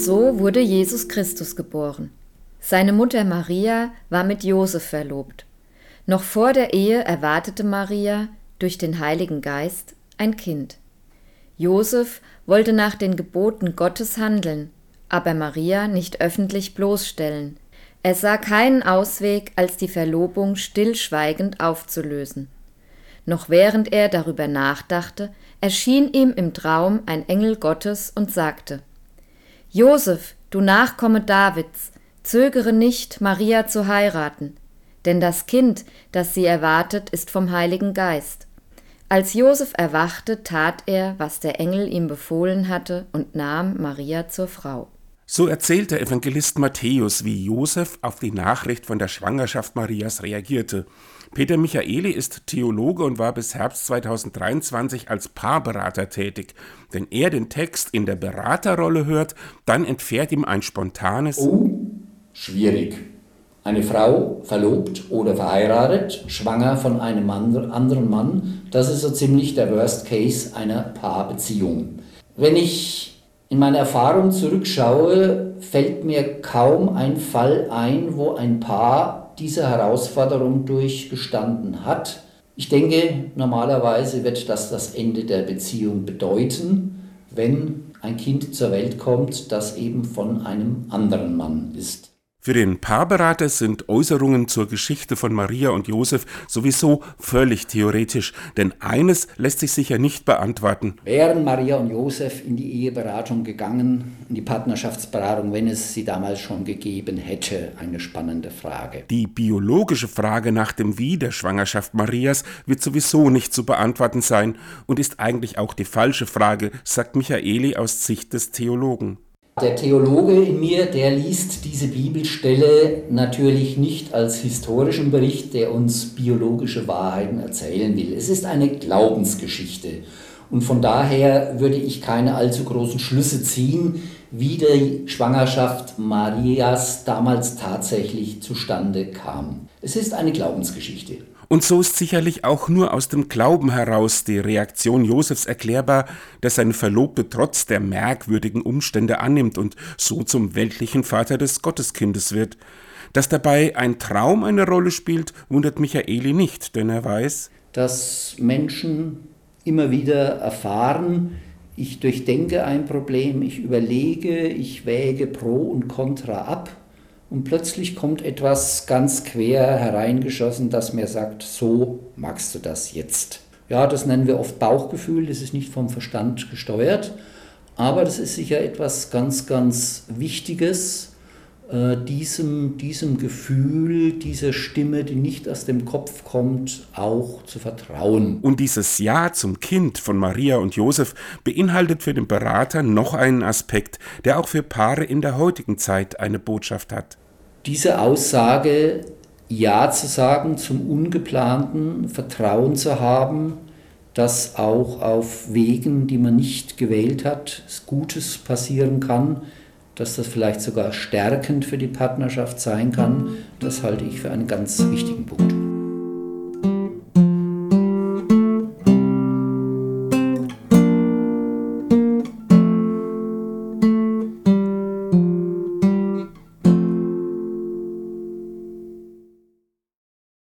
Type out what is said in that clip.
So wurde Jesus Christus geboren. Seine Mutter Maria war mit Josef verlobt. Noch vor der Ehe erwartete Maria durch den Heiligen Geist ein Kind. Josef wollte nach den Geboten Gottes handeln, aber Maria nicht öffentlich bloßstellen. Er sah keinen Ausweg, als die Verlobung stillschweigend aufzulösen. Noch während er darüber nachdachte, erschien ihm im Traum ein Engel Gottes und sagte Josef, du Nachkomme Davids, zögere nicht, Maria zu heiraten, denn das Kind, das sie erwartet, ist vom Heiligen Geist. Als Josef erwachte, tat er, was der Engel ihm befohlen hatte, und nahm Maria zur Frau. So erzählt der Evangelist Matthäus, wie Josef auf die Nachricht von der Schwangerschaft Marias reagierte. Peter Michaeli ist Theologe und war bis Herbst 2023 als Paarberater tätig. Wenn er den Text in der Beraterrolle hört, dann entfährt ihm ein spontanes Oh, schwierig. Eine Frau verlobt oder verheiratet, schwanger von einem anderen Mann, das ist so ziemlich der Worst Case einer Paarbeziehung. Wenn ich in meine Erfahrung zurückschaue, fällt mir kaum ein Fall ein, wo ein Paar diese Herausforderung durchgestanden hat. Ich denke, normalerweise wird das das Ende der Beziehung bedeuten, wenn ein Kind zur Welt kommt, das eben von einem anderen Mann ist. Für den Paarberater sind Äußerungen zur Geschichte von Maria und Josef sowieso völlig theoretisch, denn eines lässt sich sicher nicht beantworten. Wären Maria und Josef in die Eheberatung gegangen, in die Partnerschaftsberatung, wenn es sie damals schon gegeben hätte? Eine spannende Frage. Die biologische Frage nach dem Wie der Schwangerschaft Marias wird sowieso nicht zu beantworten sein und ist eigentlich auch die falsche Frage, sagt Michaeli aus Sicht des Theologen. Der Theologe in mir, der liest diese Bibelstelle natürlich nicht als historischen Bericht, der uns biologische Wahrheiten erzählen will. Es ist eine Glaubensgeschichte. Und von daher würde ich keine allzu großen Schlüsse ziehen, wie die Schwangerschaft Marias damals tatsächlich zustande kam. Es ist eine Glaubensgeschichte. Und so ist sicherlich auch nur aus dem Glauben heraus die Reaktion Josefs erklärbar, dass seine Verlobte trotz der merkwürdigen Umstände annimmt und so zum weltlichen Vater des Gotteskindes wird. Dass dabei ein Traum eine Rolle spielt, wundert Michaeli nicht, denn er weiß, dass Menschen immer wieder erfahren, ich durchdenke ein Problem, ich überlege, ich wäge Pro und Contra ab und plötzlich kommt etwas ganz quer hereingeschossen, das mir sagt, so magst du das jetzt. Ja, das nennen wir oft Bauchgefühl, das ist nicht vom Verstand gesteuert, aber das ist sicher etwas ganz, ganz Wichtiges, äh, diesem, diesem Gefühl, dieser Stimme, die nicht aus dem Kopf kommt, auch zu vertrauen. Und dieses Ja zum Kind von Maria und Josef beinhaltet für den Berater noch einen Aspekt, der auch für Paare in der heutigen Zeit eine Botschaft hat. Diese Aussage, Ja zu sagen zum Ungeplanten, Vertrauen zu haben, dass auch auf Wegen, die man nicht gewählt hat, Gutes passieren kann, dass das vielleicht sogar stärkend für die Partnerschaft sein kann, das halte ich für einen ganz wichtigen Punkt.